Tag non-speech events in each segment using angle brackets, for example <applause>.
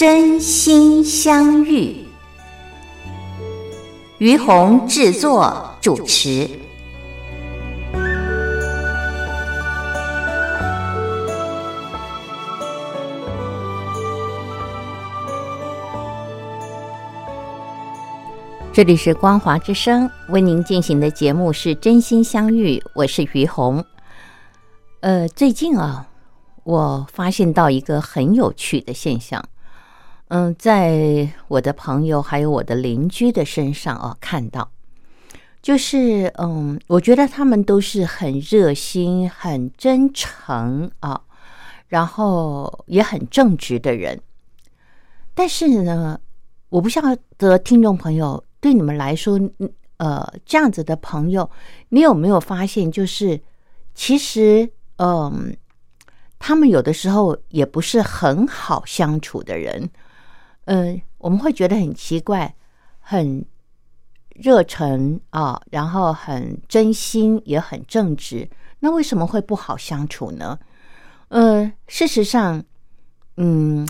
真心相遇，于红制作主持。这里是光华之声为您进行的节目是真心相遇，我是于红。呃，最近啊，我发现到一个很有趣的现象。嗯，在我的朋友还有我的邻居的身上哦，看到，就是嗯，我觉得他们都是很热心、很真诚啊，然后也很正直的人。但是呢，我不晓得听众朋友对你们来说，呃，这样子的朋友，你有没有发现，就是其实，嗯，他们有的时候也不是很好相处的人。嗯，我们会觉得很奇怪，很热忱啊，然后很真心，也很正直。那为什么会不好相处呢？呃，事实上，嗯，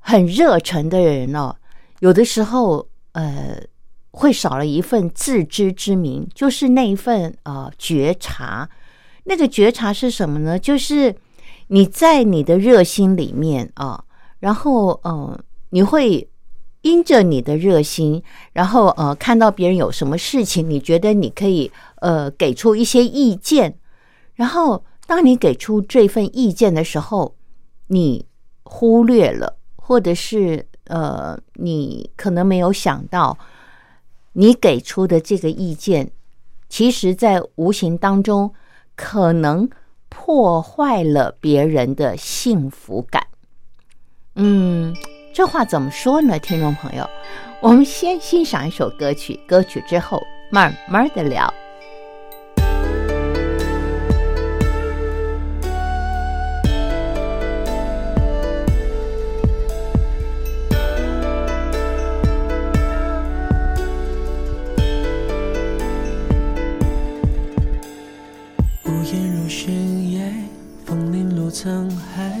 很热忱的人哦，有的时候呃，会少了一份自知之明，就是那一份呃觉察。那个觉察是什么呢？就是你在你的热心里面啊，然后嗯。你会因着你的热心，然后呃，看到别人有什么事情，你觉得你可以呃给出一些意见，然后当你给出这份意见的时候，你忽略了，或者是呃，你可能没有想到，你给出的这个意见，其实在无形当中可能破坏了别人的幸福感，嗯。这话怎么说呢，听众朋友？我们先欣赏一首歌曲，歌曲之后慢慢的聊。屋檐如悬崖，风铃落沧海，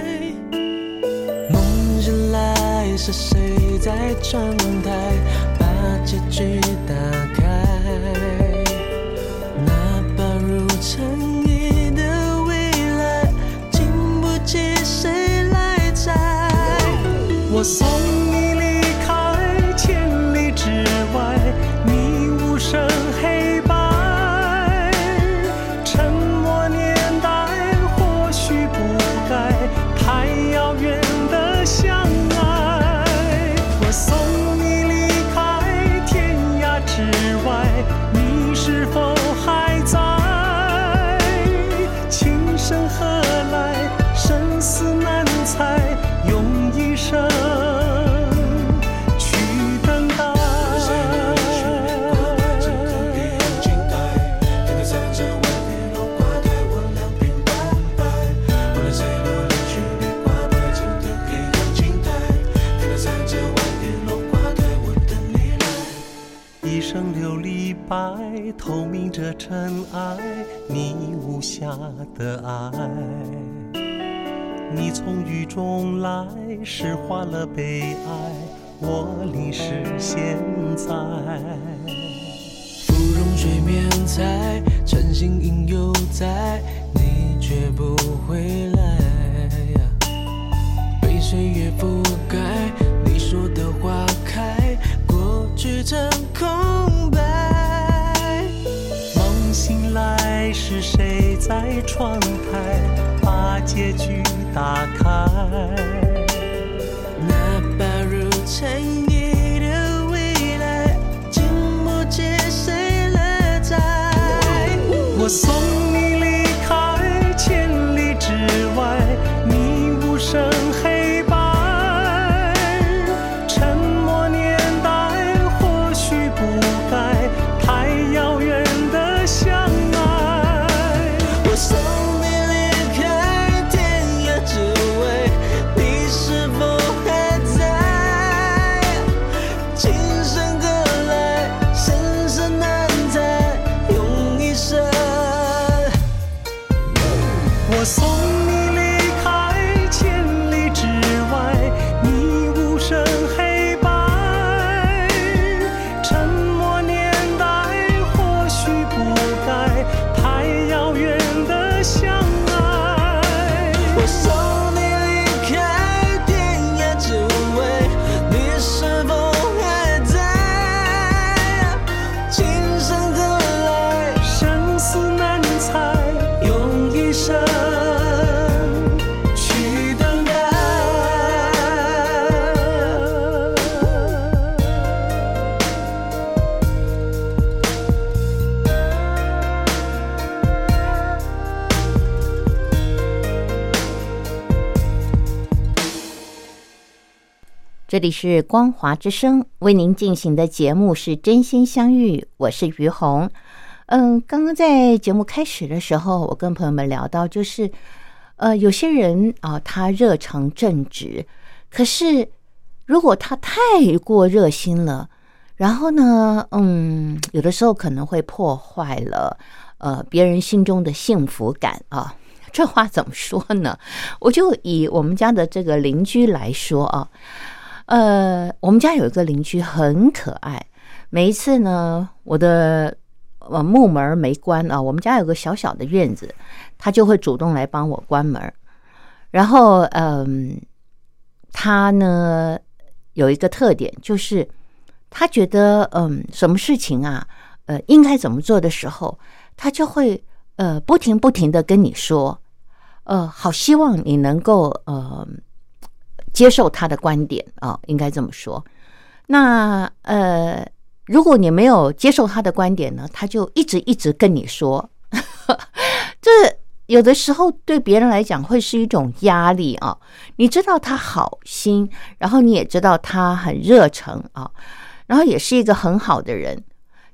是谁在窗台把？结局打开，哪怕如尘埃的未来，经不起谁来摘。我送着尘埃，你无瑕的爱。你从雨中来，诗化了悲哀，我淋湿现在。芙蓉水面猜，诚心应犹在，你却不回来。被岁月覆盖，你说的花开，过去成空谁在窗台把结局打开？那把如尘埃的未来，经不起谁来摘。我送这里是光华之声为您进行的节目是真心相遇，我是于红。嗯，刚刚在节目开始的时候，我跟朋友们聊到，就是呃，有些人啊，他热诚正直，可是如果他太过热心了，然后呢，嗯，有的时候可能会破坏了呃别人心中的幸福感啊。这话怎么说呢？我就以我们家的这个邻居来说啊，呃，我们家有一个邻居很可爱，每一次呢，我的呃木门没关啊，我们家有个小小的院子，他就会主动来帮我关门。然后，嗯，他呢有一个特点，就是他觉得，嗯，什么事情啊，呃，应该怎么做的时候，他就会呃不停不停的跟你说，呃，好希望你能够呃接受他的观点啊、应该这么说。那呃，如果你没有接受他的观点呢，他就一直一直跟你说，<laughs> 这有的时候对别人来讲会是一种压力啊。你知道他好心，然后你也知道他很热诚啊，然后也是一个很好的人，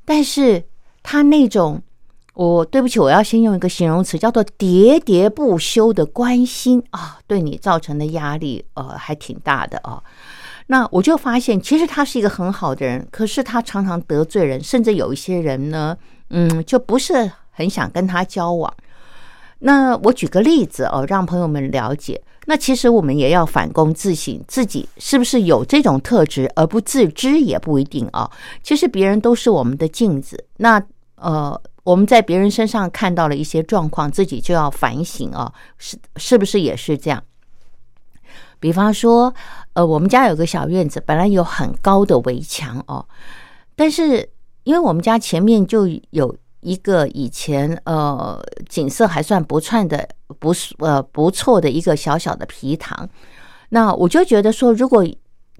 但是他那种。我对不起，我要先用一个形容词，叫做喋喋不休的关心啊，对你造成的压力，呃，还挺大的啊。那我就发现，其实他是一个很好的人，可是他常常得罪人，甚至有一些人呢，嗯，就不是很想跟他交往。那我举个例子哦，让朋友们了解。那其实我们也要反躬自省，自己是不是有这种特质而不自知也不一定啊。其实别人都是我们的镜子，那呃。我们在别人身上看到了一些状况，自己就要反省啊，是是不是也是这样？比方说，呃，我们家有个小院子，本来有很高的围墙哦，但是因为我们家前面就有一个以前呃景色还算不错的不是呃不错的一个小小的皮塘，那我就觉得说，如果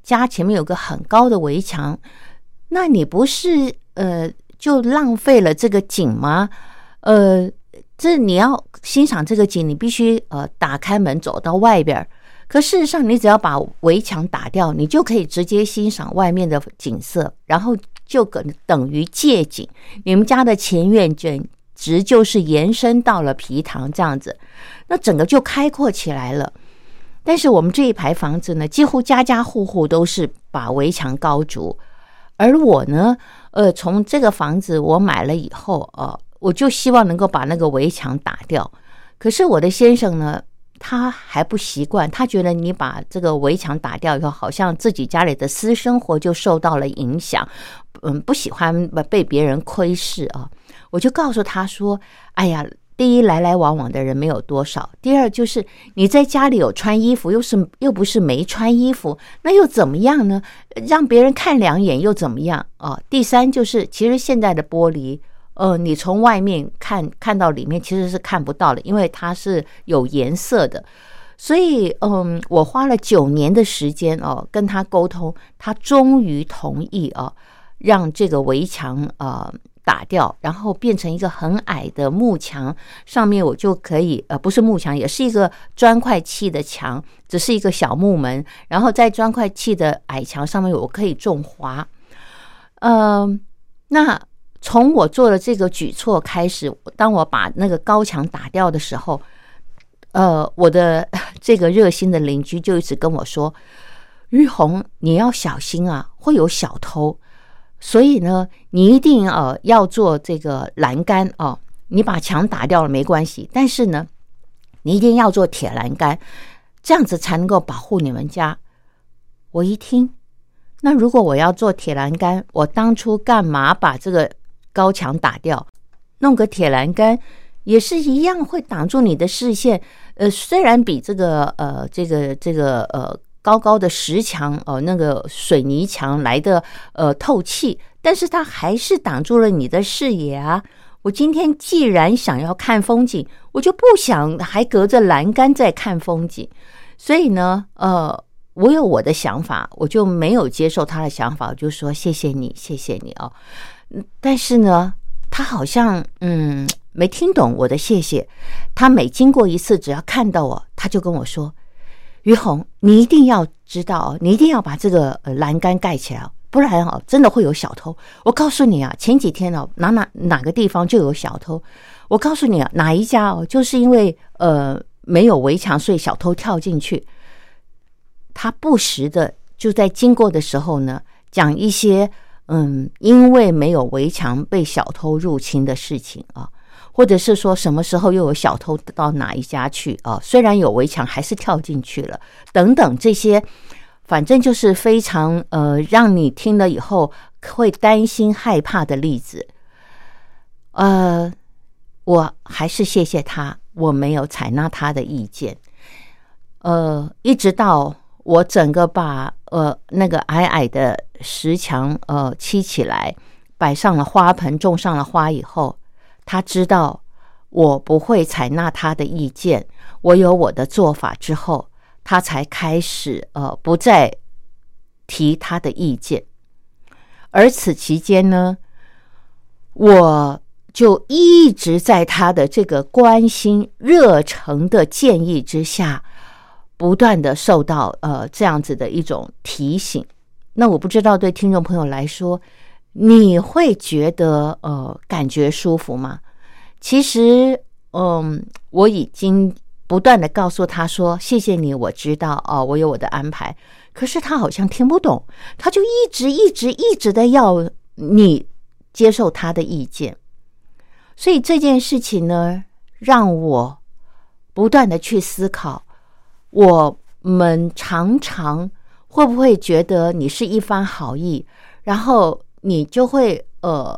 家前面有个很高的围墙，那你不是呃。就浪费了这个景吗？呃，这你要欣赏这个景，你必须呃打开门走到外边。可事实上，你只要把围墙打掉，你就可以直接欣赏外面的景色，然后就等等于借景。你们家的前院简直就是延伸到了皮塘这样子，那整个就开阔起来了。但是我们这一排房子呢，几乎家家户户都是把围墙高筑，而我呢。呃，从这个房子我买了以后，呃，我就希望能够把那个围墙打掉。可是我的先生呢，他还不习惯，他觉得你把这个围墙打掉以后，好像自己家里的私生活就受到了影响，嗯，不喜欢被别人窥视啊。我就告诉他说：“哎呀，第一来来往往的人没有多少，第二就是你在家里有穿衣服，又是又不是没穿衣服，那又怎么样呢？让别人看两眼又怎么样啊？第三就是，其实现在的玻璃。”呃，你从外面看看到里面其实是看不到的，因为它是有颜色的，所以嗯，我花了九年的时间哦跟他沟通，他终于同意哦，让这个围墙呃打掉，然后变成一个很矮的木墙，上面我就可以呃不是木墙，也是一个砖块砌的墙，只是一个小木门，然后在砖块砌的矮墙上面我可以种花，嗯，那。从我做了这个举措开始，当我把那个高墙打掉的时候，呃，我的 <laughs> 这个热心的邻居就一直跟我说：“于红，你要小心啊，会有小偷，所以呢，你一定呃要做这个栏杆哦。你把墙打掉了没关系，但是呢，你一定要做铁栏杆，这样子才能够保护你们家。”我一听，那如果我要做铁栏杆，我当初干嘛把这个？高墙打掉，弄个铁栏杆，也是一样会挡住你的视线。呃，虽然比这个呃这个这个呃高高的石墙哦那个水泥墙来的呃透气，但是它还是挡住了你的视野啊。我今天既然想要看风景，我就不想还隔着栏杆在看风景。所以呢，呃，我有我的想法，我就没有接受他的想法，我就说谢谢你，谢谢你哦。但是呢，他好像嗯没听懂我的谢谢。他每经过一次，只要看到我，他就跟我说：“于红，你一定要知道，你一定要把这个栏杆盖起来，不然哦，真的会有小偷。我告诉你啊，前几天哦，哪哪哪个地方就有小偷。我告诉你啊，哪一家哦，就是因为呃没有围墙，所以小偷跳进去。他不时的就在经过的时候呢，讲一些。”嗯，因为没有围墙被小偷入侵的事情啊，或者是说什么时候又有小偷到哪一家去啊？虽然有围墙，还是跳进去了，等等这些，反正就是非常呃，让你听了以后会担心害怕的例子。呃，我还是谢谢他，我没有采纳他的意见。呃，一直到我整个把。呃，那个矮矮的石墙，呃，砌起来，摆上了花盆，种上了花以后，他知道我不会采纳他的意见，我有我的做法之后，他才开始呃，不再提他的意见。而此期间呢，我就一直在他的这个关心、热诚的建议之下。不断的受到呃这样子的一种提醒，那我不知道对听众朋友来说，你会觉得呃感觉舒服吗？其实，嗯，我已经不断的告诉他说：“谢谢你，我知道哦，我有我的安排。”可是他好像听不懂，他就一直一直一直的要你接受他的意见，所以这件事情呢，让我不断的去思考。我们常常会不会觉得你是一番好意，然后你就会呃，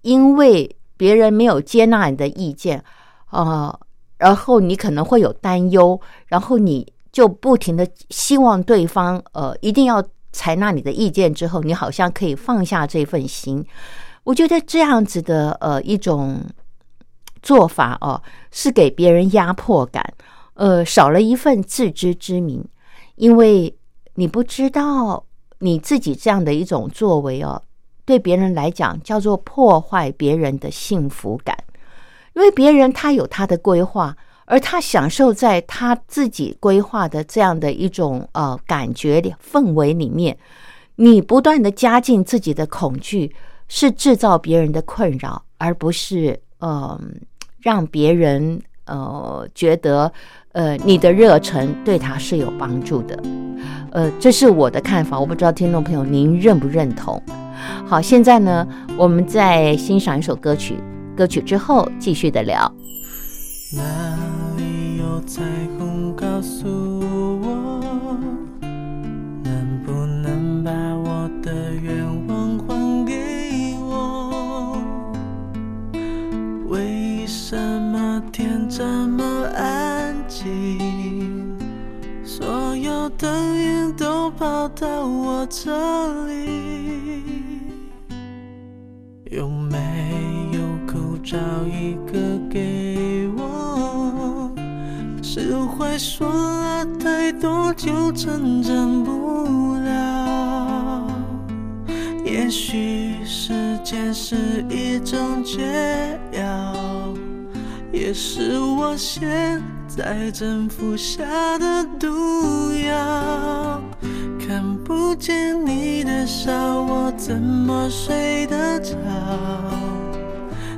因为别人没有接纳你的意见啊，然后你可能会有担忧，然后你就不停的希望对方呃一定要采纳你的意见，之后你好像可以放下这份心。我觉得这样子的呃一种做法哦，是给别人压迫感。呃，少了一份自知之明，因为你不知道你自己这样的一种作为哦，对别人来讲叫做破坏别人的幸福感，因为别人他有他的规划，而他享受在他自己规划的这样的一种呃感觉氛围里面，你不断的加进自己的恐惧，是制造别人的困扰，而不是嗯让别人呃觉得。呃，你的热忱对他是有帮助的，呃，这是我的看法，我不知道听众朋友您认不认同。好，现在呢，我们再欣赏一首歌曲，歌曲之后继续的聊。哪里有彩虹告诉我，能不能把我的愿望还给我？为什么天这么安静？所有灯影都跑到我这里，有没有口罩一个给我？释怀说了太多就成长不了。也许时间是一种解药，也是我现在正服下的毒药。看不见你的笑，我怎么睡得着？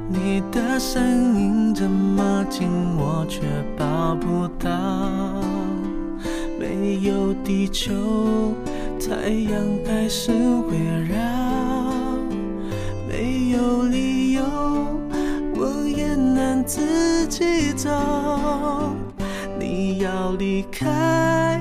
你的声音这么近，我却抱不到。没有地球，太阳还是会绕。没有理由，我也能自己走。你要离开，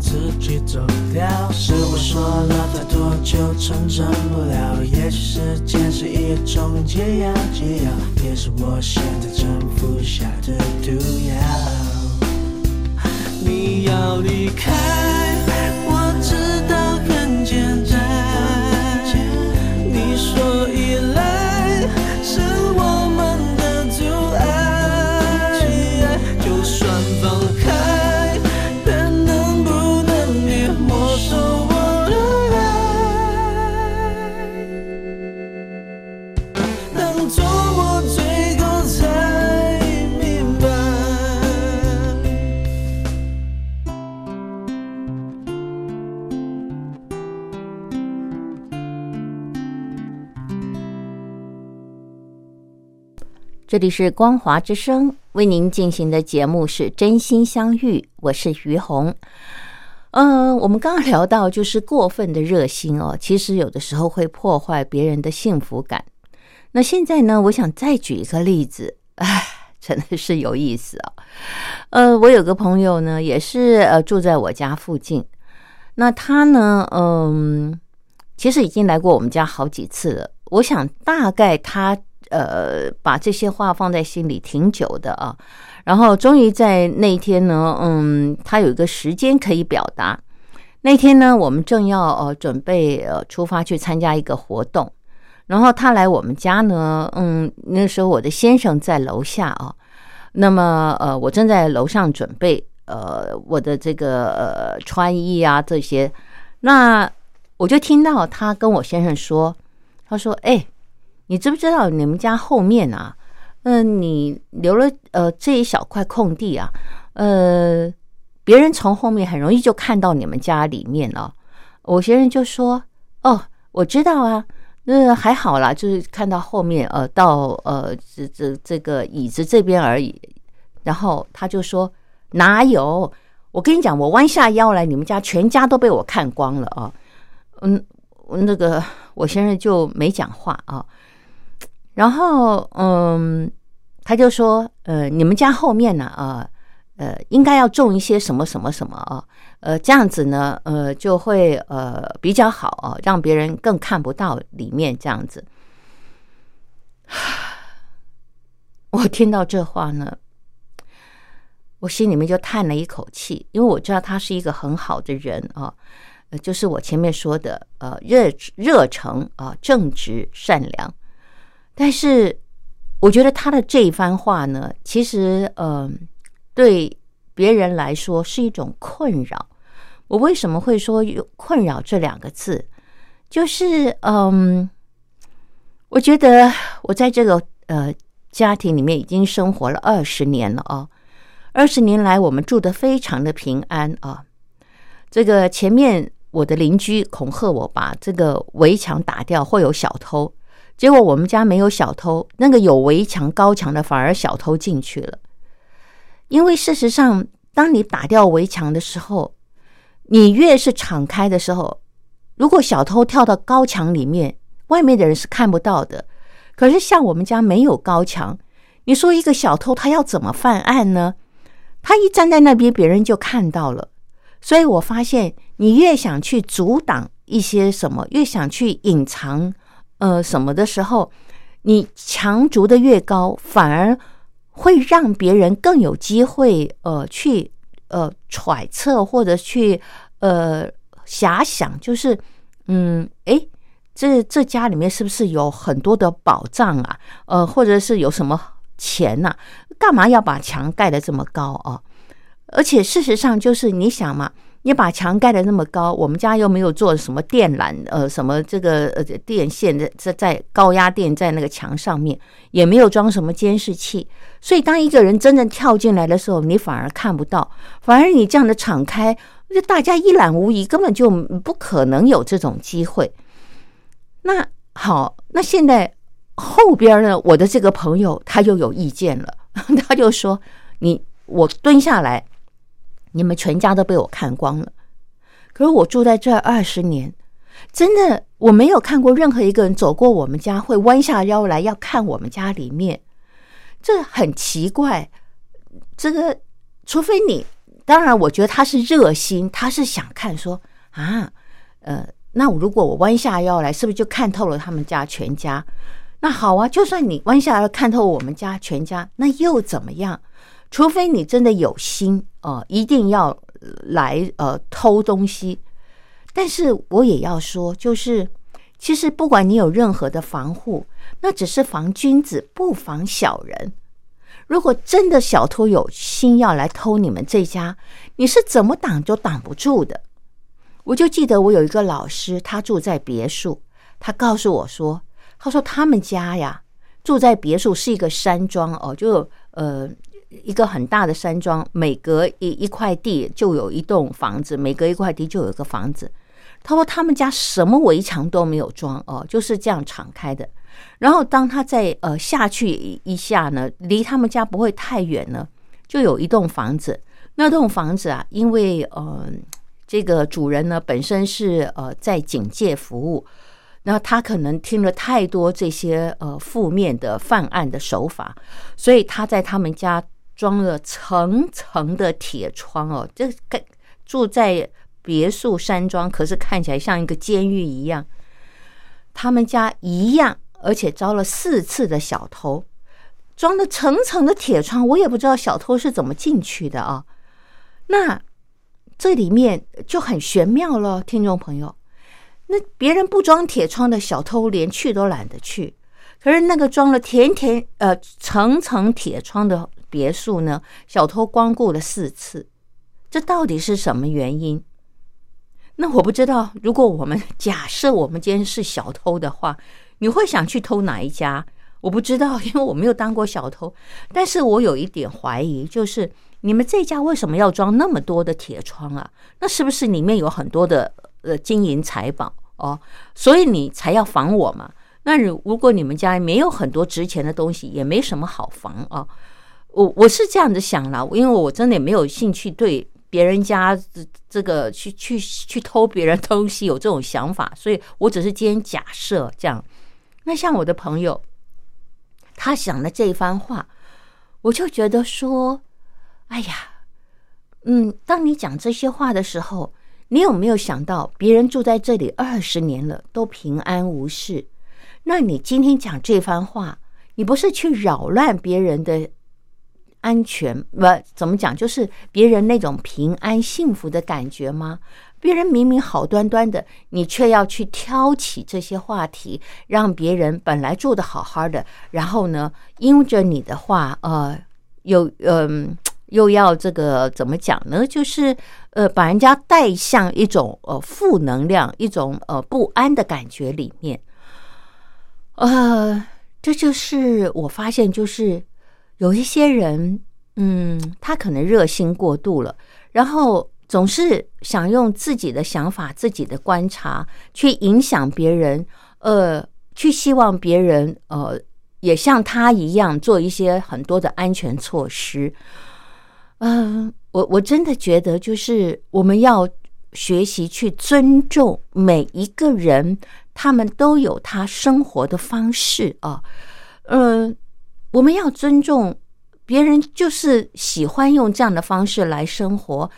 自己走掉。是我说了太多就成真不了。也许时间是一种解药，解药也是我现在正服下的毒这里是光华之声为您进行的节目是真心相遇，我是于红。嗯、我们刚刚聊到就是过分的热心哦，其实有的时候会破坏别人的幸福感。那现在呢，我想再举一个例子，唉，真的是有意思啊、呃，我有个朋友呢，也是呃住在我家附近，那他呢，嗯，其实已经来过我们家好几次了。我想大概他呃把这些话放在心里挺久的啊，然后终于在那一天呢，嗯，他有一个时间可以表达。那天呢，我们正要呃准备呃出发去参加一个活动，然后他来我们家呢，嗯，那时候我的先生在楼下啊，那么呃我正在楼上准备呃我的这个呃穿衣啊这些，那我就听到他跟我先生说，他说：“哎，你知不知道你们家后面啊？嗯、你留了呃这一小块空地啊，呃，别人从后面很容易就看到你们家里面了。”我先生就说：“哦，我知道啊，那还好啦，就是看到后面呃到呃这这这个椅子这边而已。”然后他就说：“哪有？我跟你讲，我弯下腰来，你们家全家都被我看光了啊！”嗯，那个我先生就没讲话啊。然后嗯，他就说：“呃，你们家后面呢？啊，呃，应该要种一些什么什么什么啊？呃，这样子呢，呃，就会呃比较好啊，让别人更看不到里面这样子。<sighs> ”我听到这话呢。我心里面就叹了一口气，因为我知道他是一个很好的人啊，呃，就是我前面说的，呃，热热诚啊，正直善良。但是，我觉得他的这一番话呢，其实，嗯、对别人来说是一种困扰。我为什么会说有困扰这两个字？就是，嗯，我觉得我在这个呃家庭里面已经生活了二十年了啊。二十年来，我们住得非常的平安啊。这个前面我的邻居恐吓我把这个围墙打掉，会有小偷。结果我们家没有小偷，那个有围墙高墙的反而小偷进去了。因为事实上，当你打掉围墙的时候，你越是敞开的时候，如果小偷跳到高墙里面，外面的人是看不到的。可是像我们家没有高墙，你说一个小偷他要怎么犯案呢？他一站在那边，别人就看到了。所以我发现，你越想去阻挡一些什么，越想去隐藏呃什么的时候，你墙筑的越高，反而会让别人更有机会呃去呃揣测或者去呃遐想，就是嗯诶，这这家里面是不是有很多的宝藏啊？呃，或者是有什么钱呐、干嘛要把墙盖得这么高啊？而且事实上，就是你想嘛，你把墙盖的那么高，我们家又没有做什么电缆，呃，什么这个呃电线的在在高压电在那个墙上面，也没有装什么监视器，所以当一个人真正跳进来的时候，你反而看不到，反而你这样的敞开，就大家一览无遗，根本就不可能有这种机会。那好，那现在后边呢，我的这个朋友他又有意见了，<laughs> 他就说：“你我蹲下来，你们全家都被我看光了。可是我住在这二十年，真的我没有看过任何一个人走过我们家会弯下腰来要看我们家里面，这很奇怪。这个除非你，当然我觉得他是热心，他是想看说啊，呃。”那如果我弯下腰来，是不是就看透了他们家全家？那好啊，就算你弯下来看透我们家全家，那又怎么样？除非你真的有心呃，一定要来呃偷东西。但是我也要说，就是其实不管你有任何的防护，那只是防君子，不防小人。如果真的小偷有心要来偷你们这家，你是怎么挡都挡不住的。我就记得我有一个老师，他住在别墅，他告诉我说，他说他们家呀住在别墅是一个山庄哦，就呃一个很大的山庄，每隔一一块地就有一栋房子，每隔一块地就有一个房子。他说他们家什么围墙都没有装哦，就是这样敞开的。然后当他在呃下去一下呢，离他们家不会太远呢，就有一栋房子。那栋房子啊，因为呃。这个主人呢，本身是呃在警界服务，那他可能听了太多这些呃负面的犯案的手法，所以他在他们家装了层层的铁窗哦，这个住在别墅山庄，可是看起来像一个监狱一样。他们家一样，而且招了四次的小偷，装了层层的铁窗，我也不知道小偷是怎么进去的啊。那。这里面就很玄妙了，听众朋友。那别人不装铁窗的小偷连去都懒得去，可是那个装了甜甜呃层层铁窗的别墅呢，小偷光顾了四次，这到底是什么原因？那我不知道，如果我们假设我们今天是小偷的话，你会想去偷哪一家？我不知道，<laughs> 因为我没有当过小偷。但是我有一点怀疑，就是你们这家为什么要装那么多的铁窗啊？那是不是里面有很多的呃金银财宝哦？所以你才要防我嘛？那如如果你们家没有很多值钱的东西，也没什么好防啊。我我是这样子想了，因为我真的也没有兴趣对。别人家这这个去去去偷别人东西有这种想法，所以我只是今天假设这样。那像我的朋友，他想的这一番话，我就觉得说，哎呀，嗯，当你讲这些话的时候，你有没有想到别人住在这里二十年了都平安无事？那你今天讲这番话，你不是去扰乱别人的？安全不怎么讲，就是别人那种平安幸福的感觉吗？别人明明好端端的，你却要去挑起这些话题，让别人本来住的好好的，然后呢，因着你的话，呃，又嗯，又要这个怎么讲呢？就是呃，把人家带向一种呃负能量、一种呃不安的感觉里面。呃，这就是我发现，就是。有一些人，嗯，他可能热心过度了，然后总是想用自己的想法、自己的观察去影响别人，呃，去希望别人呃也像他一样做一些很多的安全措施。嗯，我我真的觉得，就是我们要学习去尊重每一个人，他们都有他生活的方式啊，嗯。我们要尊重别人，就是喜欢用这样的方式来生活。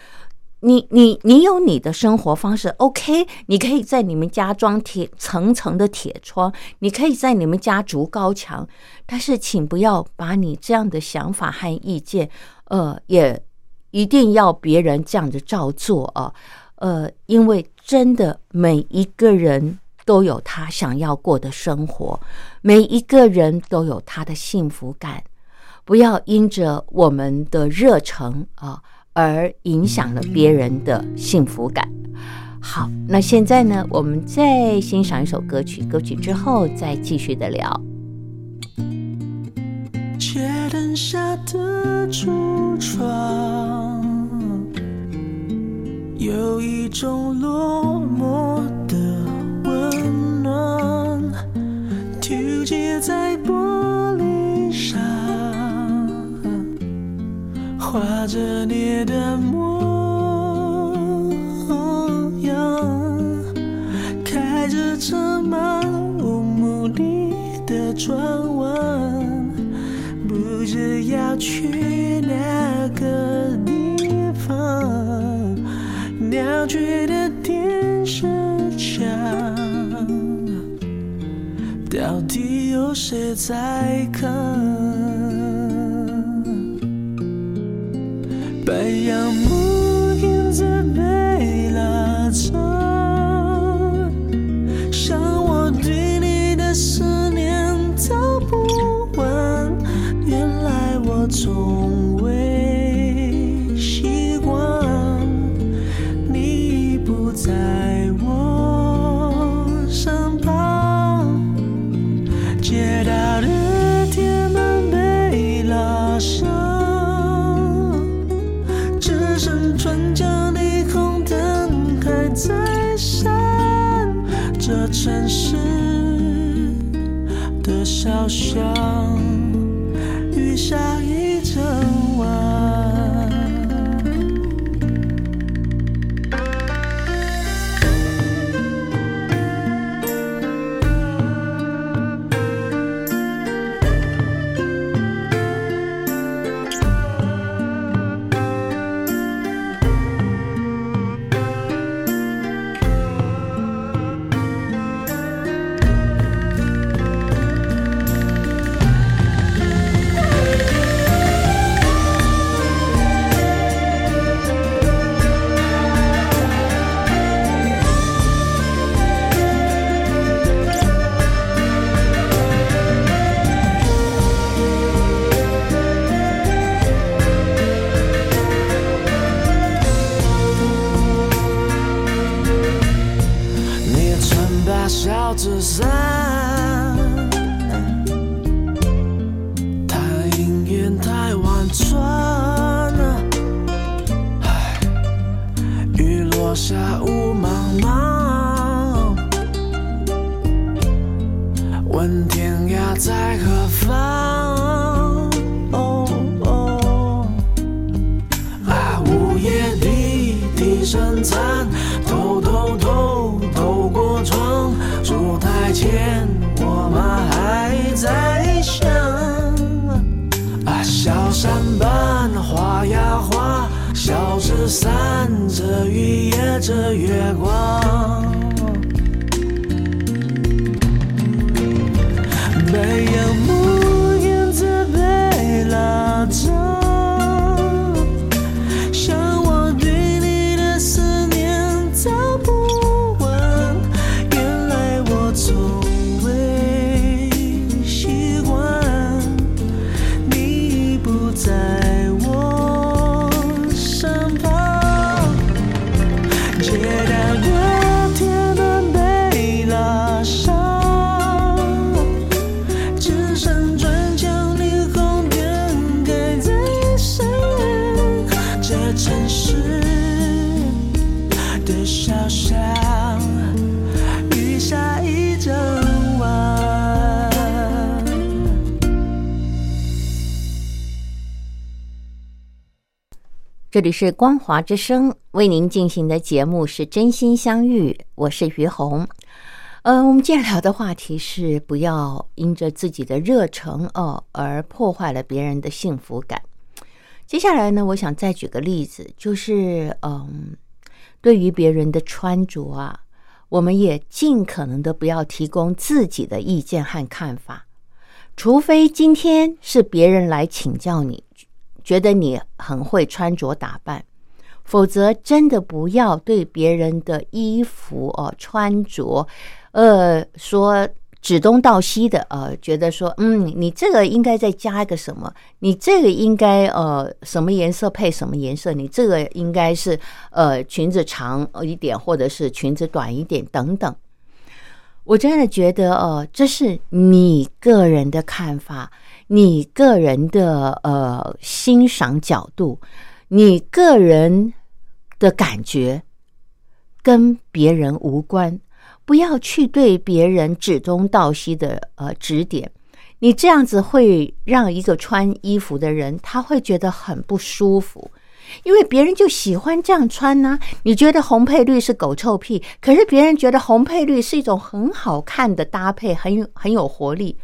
你、你、你有你的生活方式，OK？你可以在你们家装铁层层的铁窗，你可以在你们家筑高墙，但是请不要把你这样的想法和意见，呃，也一定要别人这样子照做啊。呃，因为真的每一个人。都有他想要过的生活，每一个人都有他的幸福感。不要因着我们的热诚啊，而影响了别人的幸福感。好，那现在呢，我们再欣赏一首歌曲，歌曲之后再继续的聊。街灯下的橱窗，有一种落寞在玻璃上，画着你的模样，开着车漫无目的的转弯，不知要去哪个地方，鸟追的谁在看？白杨这里是光华之声为您进行的节目是真心相遇，我是于红。呃，我们今天聊的话题是不要因着自己的热忱哦而破坏了别人的幸福感。接下来呢，我想再举个例子，就是嗯，对于别人的穿着啊，我们也尽可能的不要提供自己的意见和看法，除非今天是别人来请教你，觉得你很会穿着打扮，否则真的不要对别人的衣服哦穿着，呃说指东道西的，呃觉得说嗯你这个应该再加一个什么，你这个应该呃什么颜色配什么颜色，你这个应该是呃裙子长一点，或者是裙子短一点等等。我真的觉得，呃，这是你个人的看法，你个人的呃欣赏角度，你个人的感觉，跟别人无关。不要去对别人指东道西的呃指点，你这样子会让一个穿衣服的人他会觉得很不舒服。因为别人就喜欢这样穿呢、你觉得红配绿是狗臭屁，可是别人觉得红配绿是一种很好看的搭配，很有很有活力。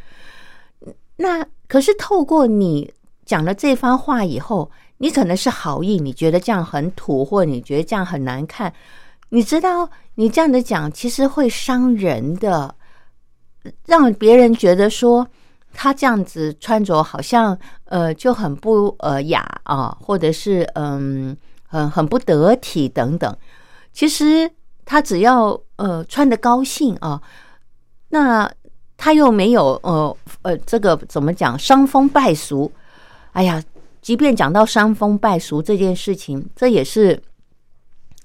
那可是透过你讲了这番话以后，你可能是好意，你觉得这样很土，或你觉得这样很难看。你知道，你这样的讲其实会伤人的，让别人觉得说。他这样子穿着好像呃就很不呃雅啊，或者是嗯很很不得体等等。其实他只要呃穿的高兴啊，那他又没有呃呃这个怎么讲伤风败俗？哎呀，即便讲到伤风败俗这件事情，这也是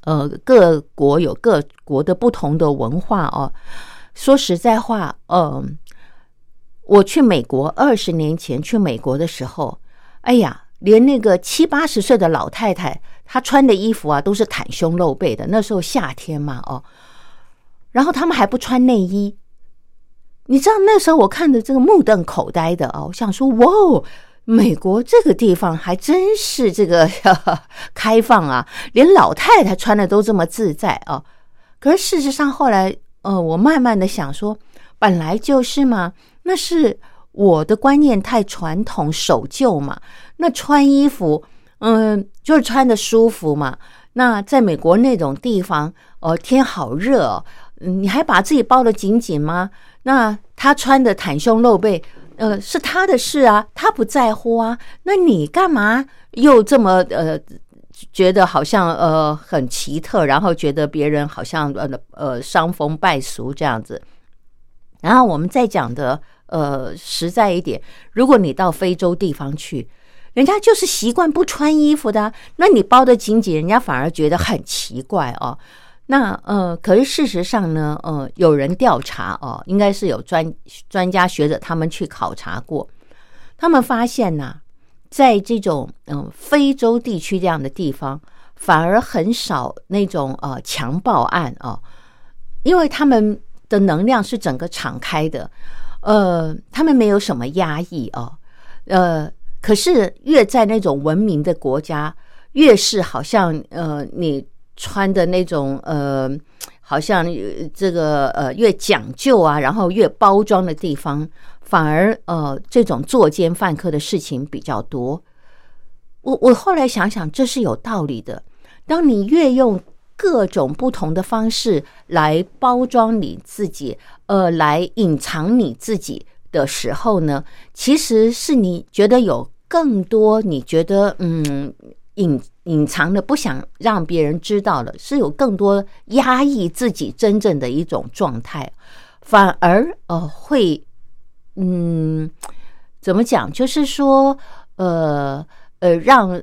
呃各国有各国的不同的文化哦。说实在话，嗯。我去美国二十年前去美国的时候，哎呀，连那个七八十岁的老太太，她穿的衣服啊都是袒胸露背的。那时候夏天嘛，哦，然后他们还不穿内衣。你知道那时候我看的这个目瞪口呆的啊，我想说，哇，美国这个地方还真是这个 <laughs> 开放啊，连老太太穿的都这么自在啊。可是事实上后来，呃，我慢慢的想说，本来就是嘛。那是我的观念太传统守旧嘛？那穿衣服，嗯，就是穿的舒服嘛。那在美国那种地方，哦，天好热哦，你还把自己包得紧紧吗？那他穿的袒胸露背，呃，是他的事啊，他不在乎啊。那你干嘛又这么呃，觉得好像呃很奇特，然后觉得别人好像呃呃伤风败俗这样子？然后我们再讲的。呃，实在一点，如果你到非洲地方去，人家就是习惯不穿衣服的，那你包得紧紧，人家反而觉得很奇怪哦。那呃，可是事实上呢，呃，有人调查哦，应该是有专专家学者他们去考察过，他们发现呐、在这种嗯、非洲地区这样的地方，反而很少那种呃强暴案哦，因为他们的能量是整个敞开的，呃，他们没有什么压抑哦，呃，可是越在那种文明的国家，越是好像呃你穿的那种呃，好像这个呃越讲究啊，然后越包装的地方，反而呃这种作奸犯科的事情比较多。我我后来想想，这是有道理的。当你越用各种不同的方式来包装你自己，呃，来隐藏你自己的时候呢，其实是你觉得有更多你觉得嗯隐隐藏的不想让别人知道的，是有更多压抑自己真正的一种状态，反而呃会嗯怎么讲，就是说呃呃让。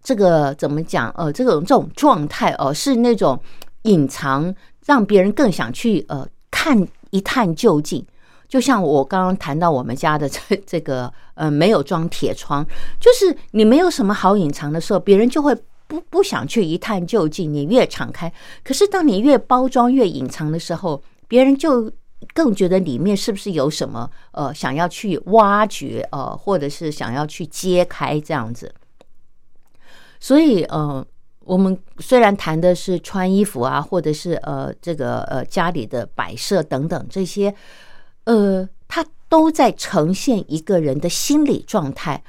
这个怎么讲？呃，这种这种状态哦、是那种隐藏，让别人更想去呃看一探究竟。就像我刚刚谈到我们家的这 <laughs> 这个呃没有装铁窗，就是你没有什么好隐藏的时候，别人就会不不想去一探究竟。你越敞开，可是当你越包装越隐藏的时候，别人就更觉得里面是不是有什么呃想要去挖掘呃，或者是想要去揭开这样子。所以，呃，我们虽然谈的是穿衣服啊，或者是呃这个呃家里的摆设等等这些，呃，它都在呈现一个人的心理状态。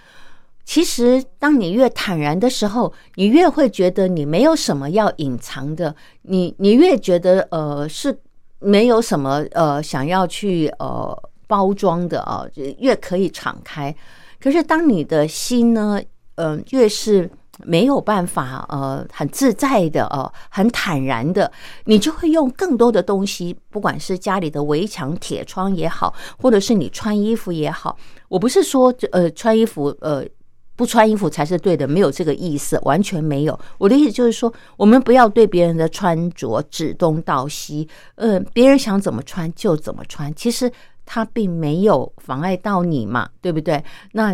其实，当你越坦然的时候，你越会觉得你没有什么要隐藏的，你你越觉得呃是没有什么呃想要去呃包装的啊，越可以敞开。可是，当你的心呢，嗯、越是没有办法，呃，很自在的，呃，很坦然的，你就会用更多的东西，不管是家里的围墙、铁窗也好，或者是你穿衣服也好，我不是说，呃，穿衣服，呃。不穿衣服才是对的，没有这个意思，完全没有。我的意思就是说，我们不要对别人的穿着指东道西，呃，别人想怎么穿就怎么穿，其实他并没有妨碍到你嘛，对不对？那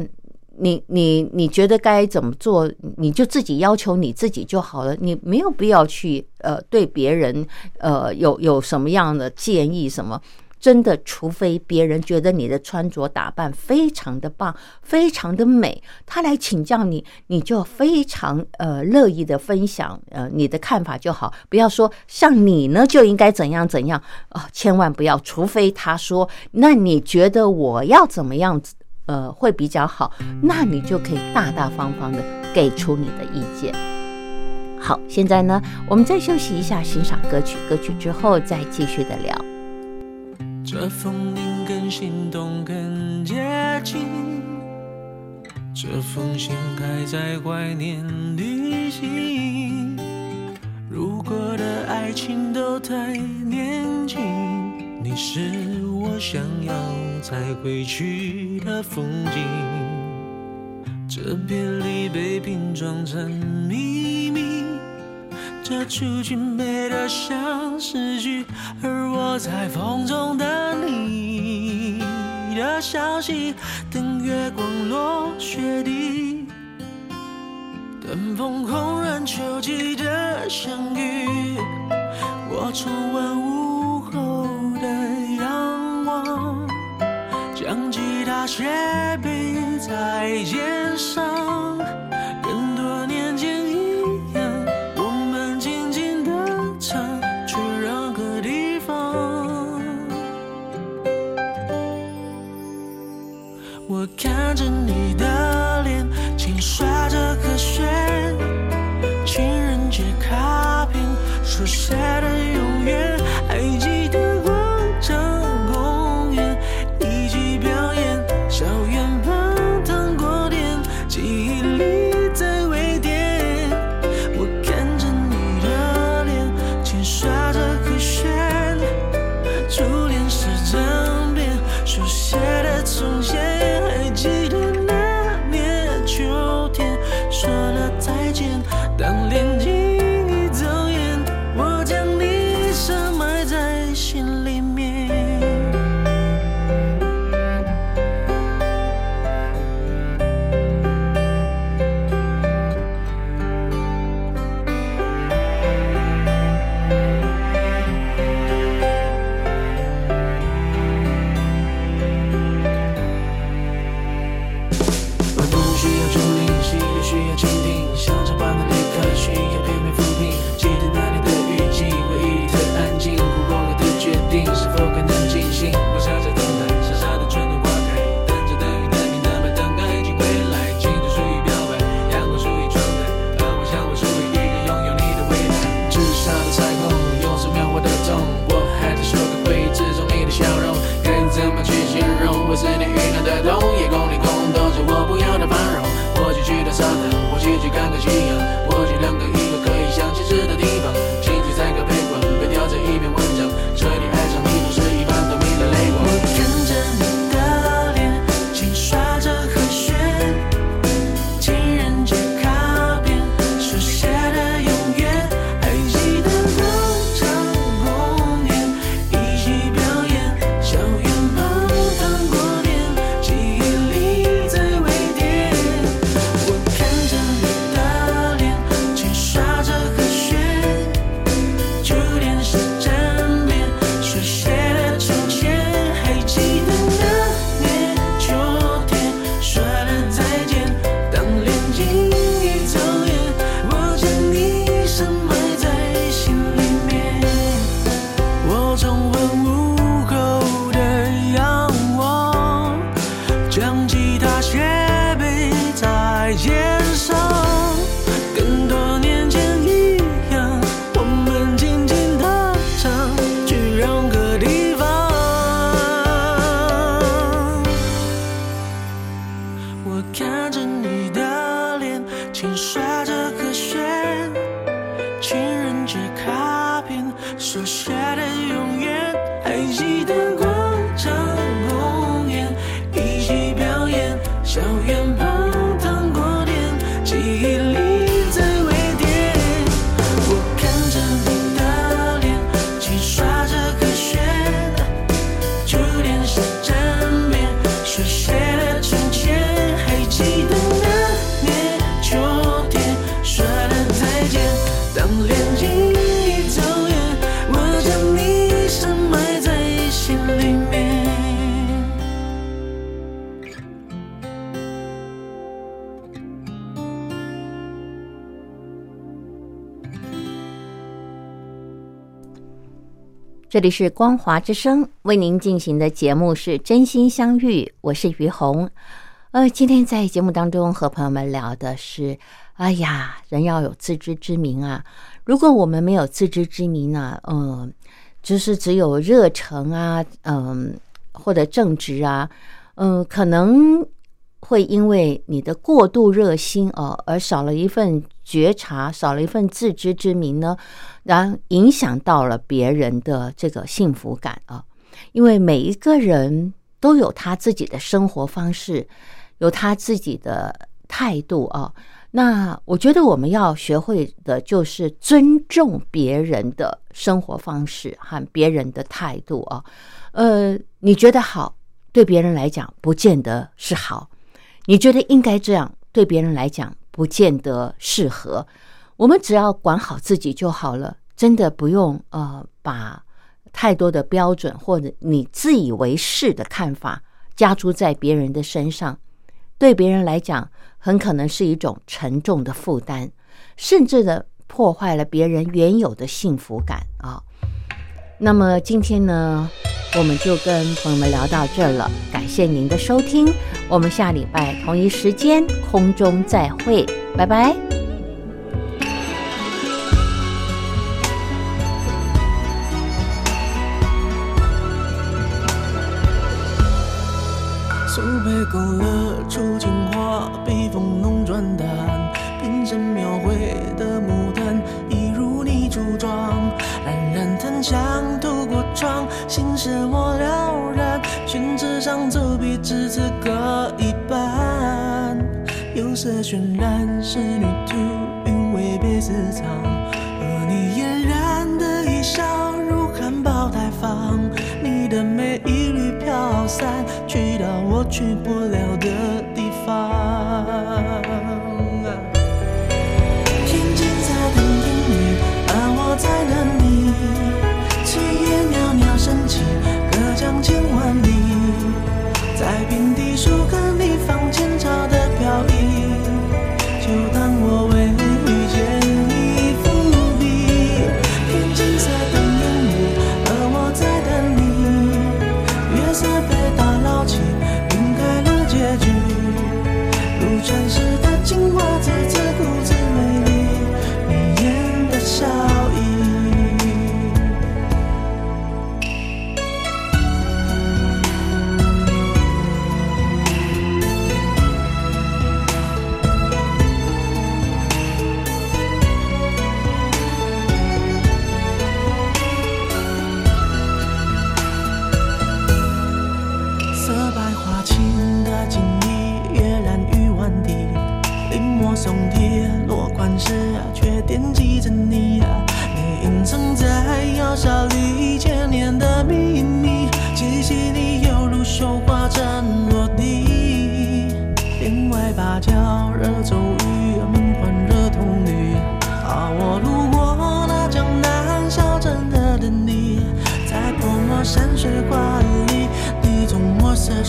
你你你觉得该怎么做，你就自己要求你自己就好了，你没有必要去呃对别人呃有有什么样的建议什么。真的，除非别人觉得你的穿着打扮非常的棒，非常的美，他来请教你，你就非常呃乐意的分享呃你的看法就好，不要说像你呢就应该怎样怎样啊、千万不要，除非他说，那你觉得我要怎么样子呃会比较好，那你就可以大大方方的给出你的意见。好，现在呢，我们再休息一下，欣赏歌曲，歌曲之后再继续的聊。这风铃更心动，更接近。这封信还在怀念旅行。如果的爱情都太年轻，你是我想要再回去的风景。这别离被拼装成秘密。这出去美得像诗句，而我在风中等你的消息，等月光落雪地，等风空然秋季的相遇。我重温午后的阳光，将吉他斜背在肩上，跟多年前一样。我们静静地唱，去任何地方。我看着你的脸，轻刷着和弦，情人节卡片书写这里是光华之声为您进行的节目是真心相遇，我是于红。呃，今天在节目当中和朋友们聊的是，哎呀，人要有自知之明啊。如果我们没有自知之明呢，嗯、就是只有热忱啊，嗯、或者正直啊，嗯、可能会因为你的过度热心哦，而少了一份觉察，少了一份自知之明呢，然后影响到了别人的这个幸福感啊。因为每一个人都有他自己的生活方式，有他自己的态度啊。那我觉得我们要学会的就是尊重别人的生活方式和别人的态度啊。呃，你觉得好，对别人来讲不见得是好；你觉得应该这样，对别人来讲不见得适合。我们只要管好自己就好了，真的不用呃把太多的标准或者你自以为是的看法加诸在别人的身上，对别人来讲很可能是一种沉重的负担，甚至的破坏了别人原有的幸福感啊。那么今天呢，我们就跟朋友们聊到这了，感谢您的收听，我们下礼拜同一时间空中再会，拜拜。素培勾勒出情话，笔锋浓转淡，只此各一半，釉色渲染仕女图，韵味被私藏，而你嫣然的一笑如含苞待放，你的美一缕飘散，去到我去不了的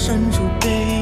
墨色深处背。